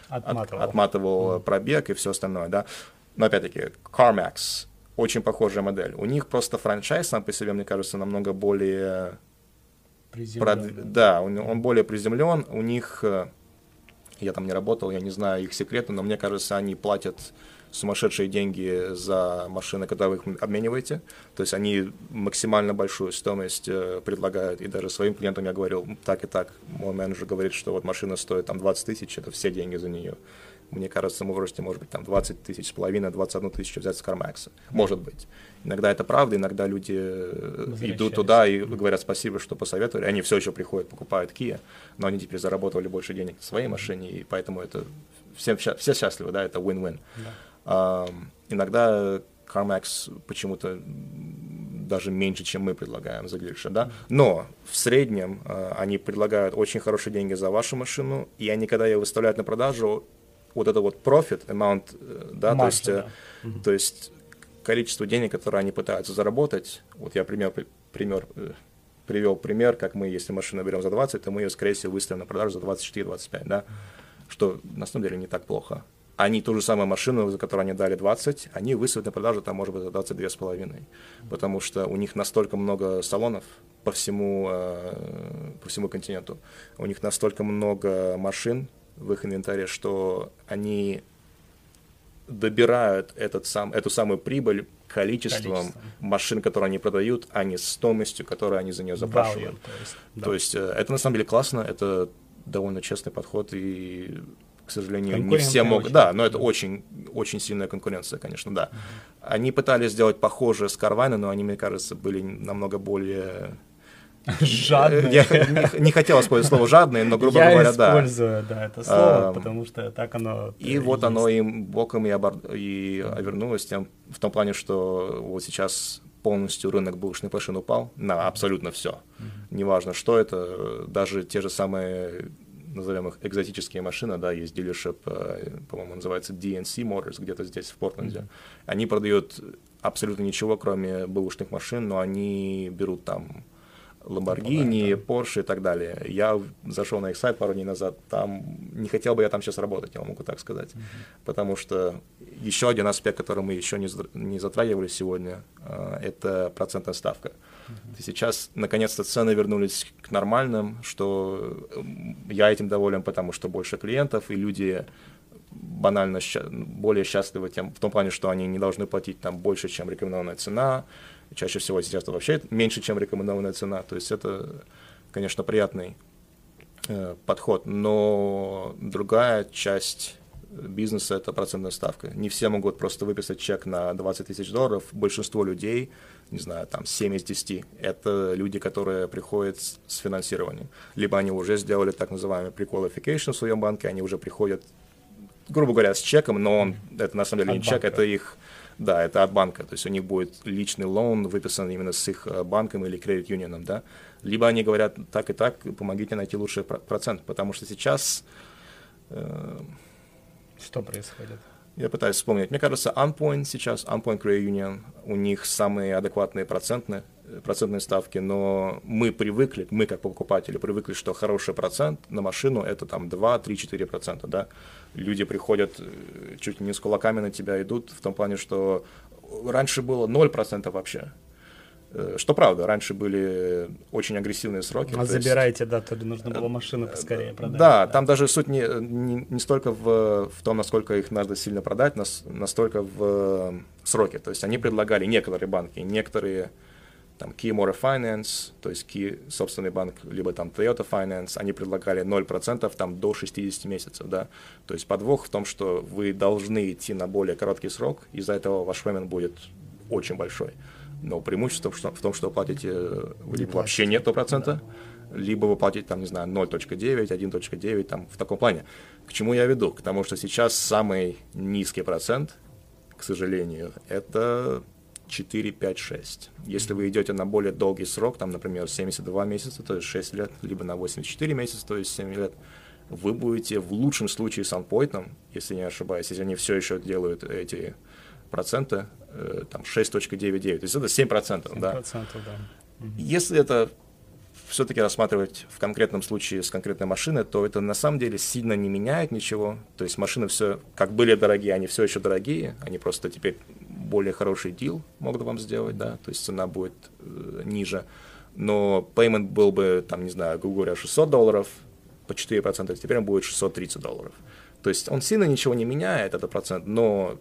отматывал, от, отматывал mm. пробег и все остальное, да. Но опять-таки, CarMax, очень похожая модель. У них просто франчайз сам по себе, мне кажется, намного более... Прод... Да, он, он более приземлен. У них, э, я там не работал, я не знаю их секреты, но мне кажется, они платят сумасшедшие деньги за машины, когда вы их обмениваете. То есть они максимально большую стоимость э, предлагают. И даже своим клиентам я говорил, так и так. Мой менеджер говорит, что вот машина стоит там 20 тысяч, это все деньги за нее. мне кажется, мы вырастем, может быть, там 20 тысяч с половиной, 21 тысячу взять с CarMax. Может быть. Иногда это правда, иногда люди э, идут туда и говорят спасибо, что посоветовали. Они все еще приходят, покупают Kia, но они теперь заработали больше денег в своей машине, и поэтому это все, все счастливы, да, это win-win. Да. Иногда CarMax почему-то даже меньше, чем мы предлагаем за дилершип, да. Но в среднем э, они предлагают очень хорошие деньги за вашу машину, и они, когда ее выставляют на продажу, вот это вот profit amount, э, да, Маржа, то есть, да. то есть количество денег, которые они пытаются заработать, вот я пример, пример привел пример, как мы, если машину берем за 20, то мы ее, скорее всего, выставим на продажу за 24-25, да, что на самом деле не так плохо они ту же самую машину, за которую они дали 20, они выставят на продажу там, может быть, за 22,5. Потому что у них настолько много салонов по всему, э, по всему континенту. У них настолько много машин в их инвентаре, что они добирают этот сам, эту самую прибыль количеством Количество. машин, которые они продают, а не стоимостью, которую они за нее запрашивают. Value, то есть, да. то есть э, это на самом деле классно, это довольно честный подход, и к сожалению, не все могут. Да, но это очень, очень сильная конкуренция, конечно, да. Они пытались сделать похожее с Карвайна, но они, мне кажется, были намного более Жадные. Я не, не хотел использовать слово жадные, но, грубо я говоря, да. Я использую, да, это слово, а, потому что так оно И вот есть. оно им боком и, обор... и вернулось тем, в том плане, что вот сейчас полностью рынок бэушных машин упал на абсолютно все. Mm-hmm. Неважно, что это, даже те же самые назовем их экзотические машины, да, есть дилершип, э, по-моему, называется DNC Motors, где-то здесь, в Портленде. Mm-hmm. Они продают абсолютно ничего, кроме бэушных машин, но они берут там Lamborghini, Porsche и так далее. Я зашел на их сайт пару дней назад, там не хотел бы я там сейчас работать, я могу так сказать. Mm-hmm. Потому что еще один аспект, который мы еще не, не затрагивали сегодня, э, это процентная ставка. Mm-hmm. Сейчас, наконец-то, цены вернулись к нормальным, что я этим доволен, потому что больше клиентов, и люди банально более счастливы тем, в том плане, что они не должны платить там больше, чем рекомендованная цена, Чаще всего сейчас это вообще меньше, чем рекомендованная цена. То есть это, конечно, приятный э, подход. Но другая часть бизнеса – это процентная ставка. Не все могут просто выписать чек на 20 тысяч долларов. Большинство людей, не знаю, там 7 из 10 – это люди, которые приходят с, финансированием. Либо они уже сделали так называемый pre-qualification в своем банке, они уже приходят, грубо говоря, с чеком, но он, это на самом деле От не банка. чек, это их да, это от банка, то есть у них будет личный лоун выписан именно с их э, банком или кредит юнионом, да. Либо они говорят так и так, помогите найти лучший процент, потому что сейчас... Что происходит? Я пытаюсь вспомнить. Мне кажется, OnPoint сейчас, OnPoint Credit Union, у них самые адекватные процентные, э, процентные ставки, но мы привыкли, мы как покупатели привыкли, что хороший процент на машину это там 2, 3, 4 процента, да люди приходят э, чуть не с кулаками на тебя идут, в том плане, что раньше было 0% вообще. Э, что правда, раньше были очень агрессивные сроки. А забирайте, есть, да, то нужно было машину поскорее продать. Да, да, там даже суть не, не, не столько в, в том, насколько их надо сильно продать, нас, настолько в сроке. То есть они предлагали некоторые банки, некоторые там Key More Finance, то есть Key собственный банк, либо там Toyota Finance, они предлагали 0% там до 60 месяцев, да. То есть подвох в том, что вы должны идти на более короткий срок, из-за этого ваш пеймент будет очень большой. Но преимущество в том, что вы платите вы либо вообще нету процента, да. либо вы платите там, не знаю, 0.9, 1.9, там в таком плане. К чему я веду? К тому, что сейчас самый низкий процент, к сожалению, это 4, 5, 6. Если вы идете на более долгий срок, там, например, 72 месяца, то есть 6 лет, либо на 84 месяца, то есть 7 лет, вы будете в лучшем случае с анпойтом, если не ошибаюсь, если они все еще делают эти проценты, э, там 6.99, то есть это 7%, 7% да. да. Если это все-таки рассматривать в конкретном случае с конкретной машиной, то это на самом деле сильно не меняет ничего. То есть машины все, как были дорогие, они все еще дорогие, они просто теперь более хороший дил могут вам сделать, да, то есть цена будет э, ниже. Но payment был бы, там, не знаю, грубо говоря, 600 долларов по 4%, теперь он будет 630 долларов. То есть он сильно ничего не меняет, этот процент, но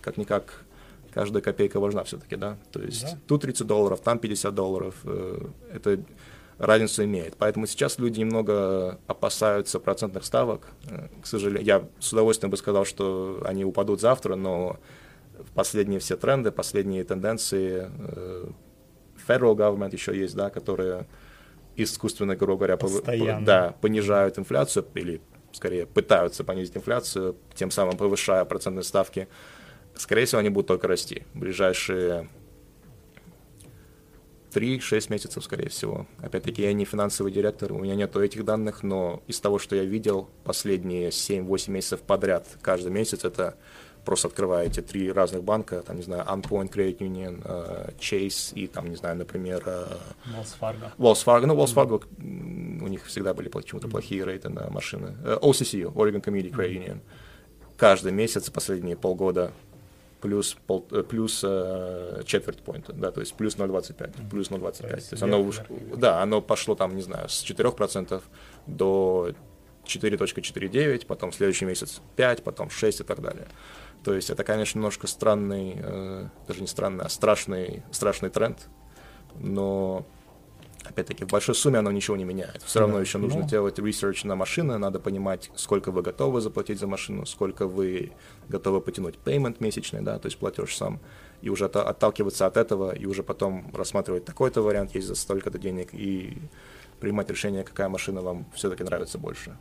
как-никак каждая копейка важна все-таки, да. То есть да. тут 30 долларов, там 50 долларов. Э, это разницу имеет. Поэтому сейчас люди немного опасаются процентных ставок. Э, к сожалению, я с удовольствием бы сказал, что они упадут завтра, но последние все тренды, последние тенденции, э, federal government еще есть, да, которые искусственно, грубо говоря, пов... да, понижают инфляцию или скорее пытаются понизить инфляцию, тем самым повышая процентные ставки. Скорее всего, они будут только расти. Ближайшие 3-6 месяцев, скорее всего. Опять-таки, я не финансовый директор, у меня нет этих данных, но из того, что я видел последние 7-8 месяцев подряд, каждый месяц, это просто открываете три разных банка, там, не знаю, Unpoint Credit Union, uh, Chase и, там, не знаю, например... Uh, Wells Fargo. Wells Fargo. Ну, Wells Fargo, mm-hmm. у них всегда были почему-то mm-hmm. плохие рейты на машины. Uh, OCC, Oregon Community Credit mm-hmm. Union. Каждый месяц, последние полгода, плюс, пол, плюс э, четверть point а, да, то есть плюс 0,25, mm-hmm. плюс 0,25. То есть, то есть оно, уж, да, оно пошло там, не знаю, с 4% до 4.49, потом следующий месяц 5, потом 6 и так далее. То есть это, конечно, немножко странный, э, даже не странный, а страшный, страшный тренд, но Опять-таки, в большой сумме оно ничего не меняет. Все равно да, еще нужно ну да. делать research на машины, надо понимать, сколько вы готовы заплатить за машину, сколько вы готовы потянуть payment месячный, да, то есть платеж сам, и уже от, отталкиваться от этого, и уже потом рассматривать такой-то вариант, есть за столько-то денег, и принимать решение, какая машина вам все-таки нравится больше.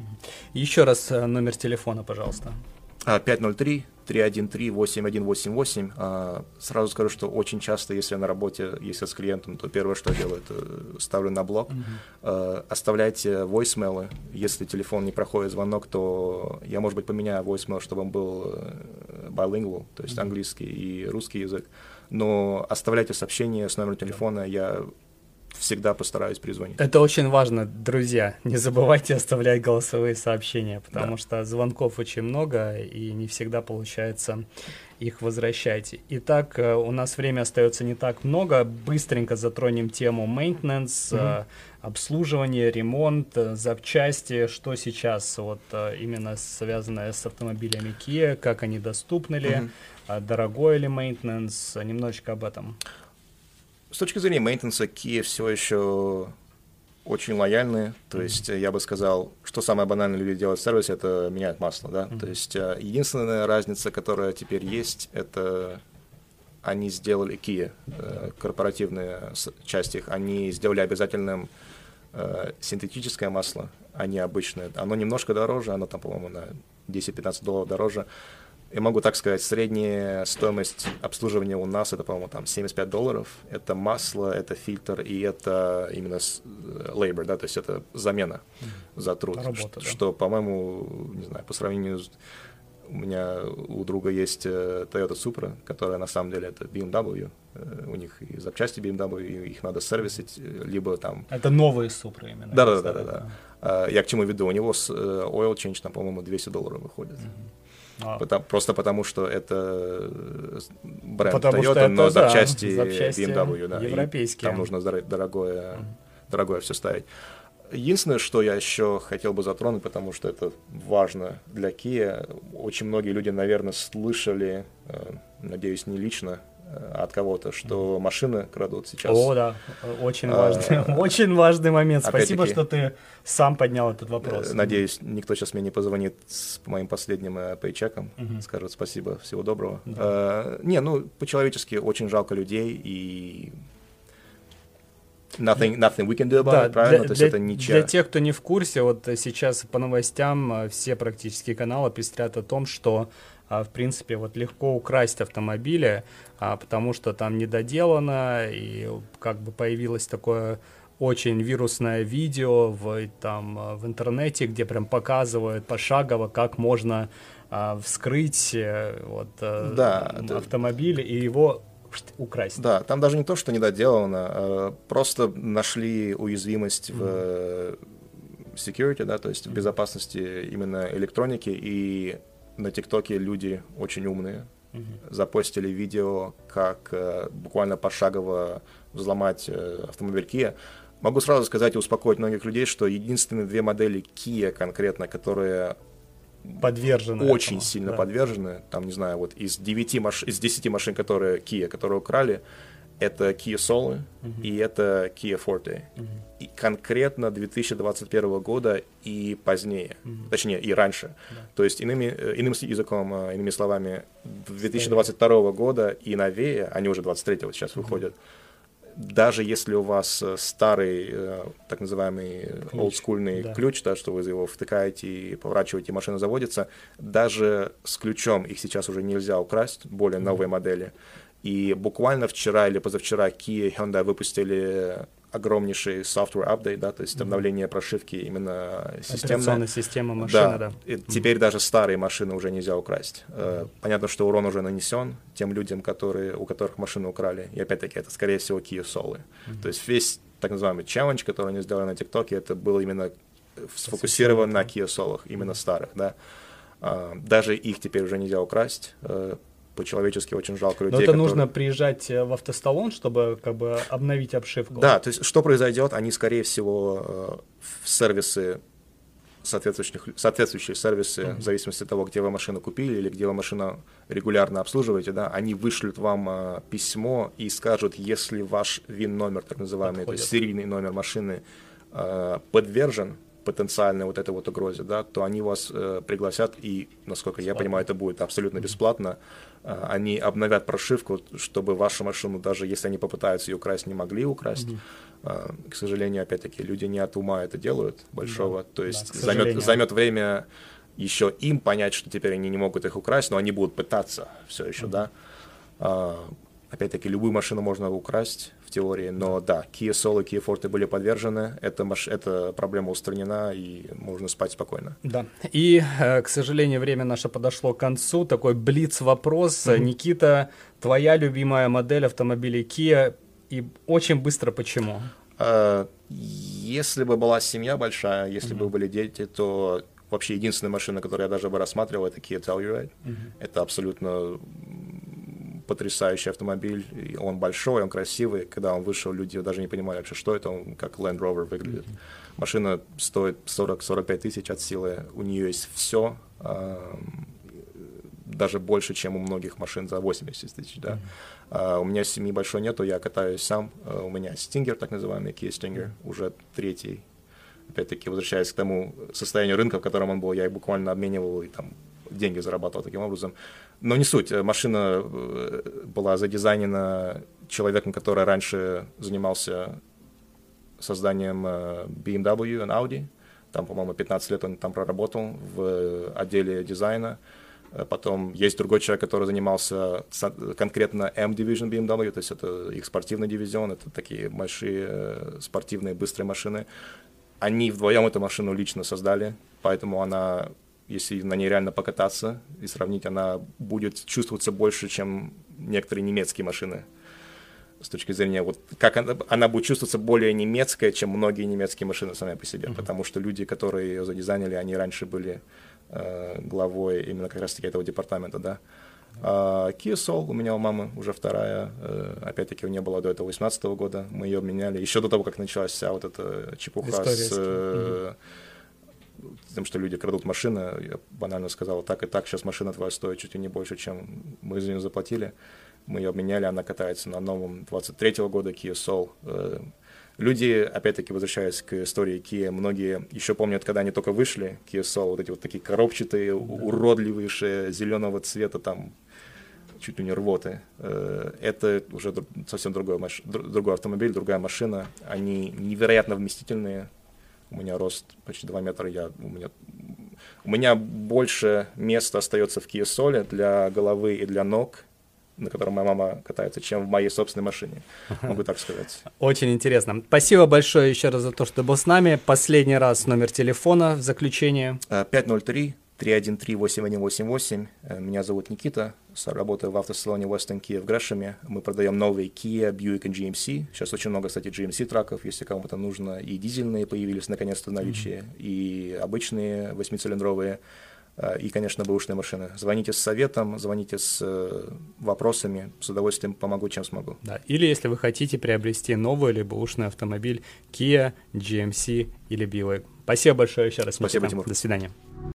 Еще раз э, номер телефона, пожалуйста. А, 503 313-8188. А сразу скажу, что очень часто, если я на работе, если с клиентом, то первое, что я делаю, это ставлю на блок. Mm-hmm. Оставляйте войсмейлы. Если телефон не проходит звонок, то я, может быть, поменяю voicemail, чтобы он был э, bilingual, то есть mm-hmm. английский и русский язык. Но оставляйте сообщение с номером телефона. Я всегда постараюсь призвонить. Это очень важно, друзья. Не забывайте оставлять голосовые сообщения, потому да. что звонков очень много, и не всегда получается их возвращать. Итак, э, у нас время остается не так много. Быстренько затронем тему maintenance, mm-hmm. обслуживание, ремонт, э, запчасти. Что сейчас вот именно связанное с автомобилями Kia, как они доступны ли, mm-hmm. дорогой ли maintenance, немножечко об этом. С точки зрения мейнтенса, Kia все еще очень лояльны. То mm-hmm. есть я бы сказал, что самое банальное люди делают в сервисе, это меняют масло. Да? Mm-hmm. То есть э, единственная разница, которая теперь есть, это они сделали Kia, э, корпоративная часть их, они сделали обязательным э, синтетическое масло, а не обычное. Оно немножко дороже, оно там, по-моему, на 10-15 долларов дороже я могу так сказать, средняя стоимость обслуживания у нас это, по-моему, там 75 долларов. Это масло, это фильтр и это именно э, labor, да, то есть это замена за труд. Работа, что, да. по-моему, не знаю, по сравнению с у меня у друга есть э, Toyota Supra, которая на самом деле это BMW. Э, у них и запчасти BMW, их надо сервисить, либо там... Это новые Supra именно. Да-да-да. да. Я к чему веду? У него с oil change, там, по-моему, 200 долларов выходит. Mm-hmm. А. Потому, просто потому, что это бренд потому Toyota, это, но запчасти, да, запчасти BMW, да, европейские. там нужно дорогое, дорогое все ставить. Единственное, что я еще хотел бы затронуть, потому что это важно для Kia, очень многие люди, наверное, слышали, э, надеюсь, не лично, Э, от кого-то, что машины крадут сейчас. О, да, очень важный, а, очень важный момент. Спасибо, что ты сам поднял этот вопрос. Э, надеюсь, никто сейчас мне не позвонит с моим последним э, пейчеком, угу. скажет спасибо, всего доброго. Да. А, не, ну, по-человечески очень жалко людей и Nothing, nothing we can do about да, it, правильно? Для, То есть для, это ничья... Для тех, кто не в курсе, вот сейчас по новостям все практически каналы пестрят о том, что а, в принципе, вот легко украсть автомобили, а, потому что там недоделано, и как бы появилось такое очень вирусное видео в, там, в интернете, где прям показывают пошагово, как можно а, вскрыть э, вот, э, да, автомобиль и его украсть. Да, там даже не то, что недоделано, а просто нашли уязвимость mm-hmm. в security, да, то есть в безопасности именно электроники, и на ТикТоке люди очень умные. Угу. Запостили видео, как э, буквально пошагово взломать э, автомобиль Kia. Могу сразу сказать и успокоить многих людей, что единственные две модели Kia конкретно, которые подвержены очень этому, сильно да. подвержены, там, не знаю, вот из 9 маш... из 10 машин, которые Kia, которые украли, это Kia Soul uh-huh. и это Kia Forte. Uh-huh. И конкретно 2021 года и позднее, uh-huh. точнее и раньше. Uh-huh. То есть иными, э, иным языком, э, иными словами, 2022 года и новее, они уже 23-го сейчас uh-huh. выходят, даже если у вас э, старый, так называемый олдскульный ключ, да. ключ, да, что вы его втыкаете и поворачиваете, и машина заводится, даже с ключом их сейчас уже нельзя украсть, более новые mm-hmm. модели. И буквально вчера или позавчера Kia и Hyundai выпустили огромнейший software update, да, то есть обновление прошивки именно системной. Операционной системы машины, да. да. И. Теперь даже старые машины уже нельзя украсть. Mm-hmm. Понятно, что урон уже нанесен тем людям, которые, у которых машины украли. И опять-таки это, скорее всего, Kia Soul. Mm-hmm. То есть весь так называемый челлендж, который они сделали на ТикТоке, это был именно сфокусирован на Kia Soul, именно старых, да. А, даже их теперь уже нельзя украсть э, по-человечески очень жалко людей. Но это которые... нужно приезжать э, в автосталон, чтобы как бы обновить обшивку. Да, то есть что произойдет? Они, скорее всего, э, в сервисы соответствующие, соответствующие сервисы, mm-hmm. в зависимости от того, где вы машину купили или где вы машину регулярно обслуживаете, да, они вышлют вам э, письмо и скажут, если ваш ВИН-номер, так называемый, Подходит. то есть серийный номер машины, э, подвержен потенциальной вот этой вот угрозе, да, то они вас э, пригласят, и, насколько бесплатно. я понимаю, это будет абсолютно бесплатно. Э, они обновят прошивку, чтобы вашу машину, даже если они попытаются ее украсть, не могли украсть. Mm-hmm. К сожалению, опять-таки, люди не от ума это делают большого, да. то есть да, займет, займет время еще им понять, что теперь они не могут их украсть, но они будут пытаться все еще, mm-hmm. да. Э, опять-таки, любую машину можно украсть, теории, но да, Kia Soul и Kia Forte были подвержены, эта, маш... эта проблема устранена, и можно спать спокойно. Да, и, э, к сожалению, время наше подошло к концу, такой блиц-вопрос. Mm-hmm. Никита, твоя любимая модель автомобилей Kia, и очень быстро почему? Uh, если бы была семья большая, если mm-hmm. бы были дети, то вообще единственная машина, которую я даже бы рассматривал, это Kia Telluride. Mm-hmm. Это абсолютно потрясающий автомобиль, он большой, он красивый. Когда он вышел, люди даже не понимали вообще, что это, он как Land Rover выглядит. Машина стоит 40-45 тысяч от силы, у нее есть все, даже больше, чем у многих машин за 80 тысяч, да. Mm-hmm. Uh, у меня семьи большой нету, я катаюсь сам. Uh, у меня Stinger, так называемый Kia Stinger, mm-hmm. уже третий. Опять-таки, возвращаясь к тому состоянию рынка, в котором он был, я их буквально обменивал и там деньги зарабатывал таким образом. Но не суть. Машина э, была задизайнена человеком, который раньше занимался созданием э, BMW и Audi. Там, по-моему, 15 лет он там проработал в отделе дизайна. Э, потом есть другой человек, который занимался конкретно M-Division BMW, то есть это их спортивный дивизион, это такие большие спортивные быстрые машины. Они вдвоем эту машину лично создали, поэтому она если на ней реально покататься и сравнить, она будет чувствоваться больше, чем некоторые немецкие машины. С точки зрения, вот как она, она будет чувствоваться более немецкая, чем многие немецкие машины сами по себе. Mm-hmm. Потому что люди, которые ее задизайнили, они раньше были э, главой именно как раз-таки этого департамента, да. А Kia Soul у меня у мамы уже вторая, э, опять-таки у нее была до этого 18 года, мы ее обменяли, еще до того, как началась вся вот эта чепуха История с... Э, тем, что люди крадут машины, я банально сказал, так и так, сейчас машина твоя стоит чуть ли не больше, чем мы за нее заплатили. Мы ее обменяли, она катается на новом 23-го года Kia Soul. Э, люди, опять-таки, возвращаясь к истории Kia, многие еще помнят, когда они только вышли, Kia Soul, вот эти вот такие коробчатые, уродливейшие, зеленого цвета, там, чуть ли не рвоты. Э, это уже совсем другой, маш... другой автомобиль, другая машина. Они невероятно вместительные, у меня рост почти 2 метра, я, у, меня, у меня больше места остается в Soul для головы и для ног, на котором моя мама катается, чем в моей собственной машине, могу так сказать. Очень интересно. Спасибо большое еще раз за то, что был с нами. Последний раз номер телефона в заключение. 503 313-8188. Э, меня зовут Никита, работаю в автосалоне Western Kia в Грэшеме. Мы продаем новые Kia, Buick и GMC. Сейчас очень много, кстати, GMC траков, если кому-то нужно. И дизельные появились наконец-то в наличии, mm-hmm. и обычные восьмицилиндровые, э, и, конечно, бэушные машины. Звоните с советом, звоните с э, вопросами, с удовольствием помогу, чем смогу. Да. Или если вы хотите приобрести новый или бэушный автомобиль Kia, GMC или Buick. Спасибо большое еще раз. Спасибо. Тимур. До свидания.